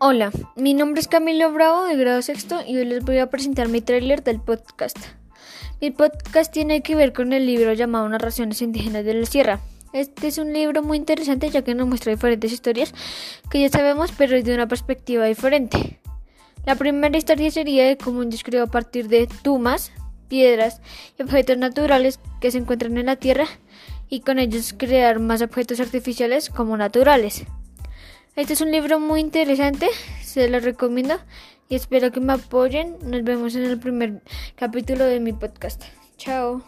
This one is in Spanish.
Hola, mi nombre es Camilo Bravo de grado sexto y hoy les voy a presentar mi tráiler del podcast. Mi podcast tiene que ver con el libro llamado Narraciones Indígenas de la Sierra. Este es un libro muy interesante ya que nos muestra diferentes historias que ya sabemos pero desde una perspectiva diferente. La primera historia sería de cómo un Dios a partir de tumas, piedras y objetos naturales que se encuentran en la Tierra y con ellos crear más objetos artificiales como naturales. Este es un libro muy interesante, se lo recomiendo y espero que me apoyen. Nos vemos en el primer capítulo de mi podcast. Chao.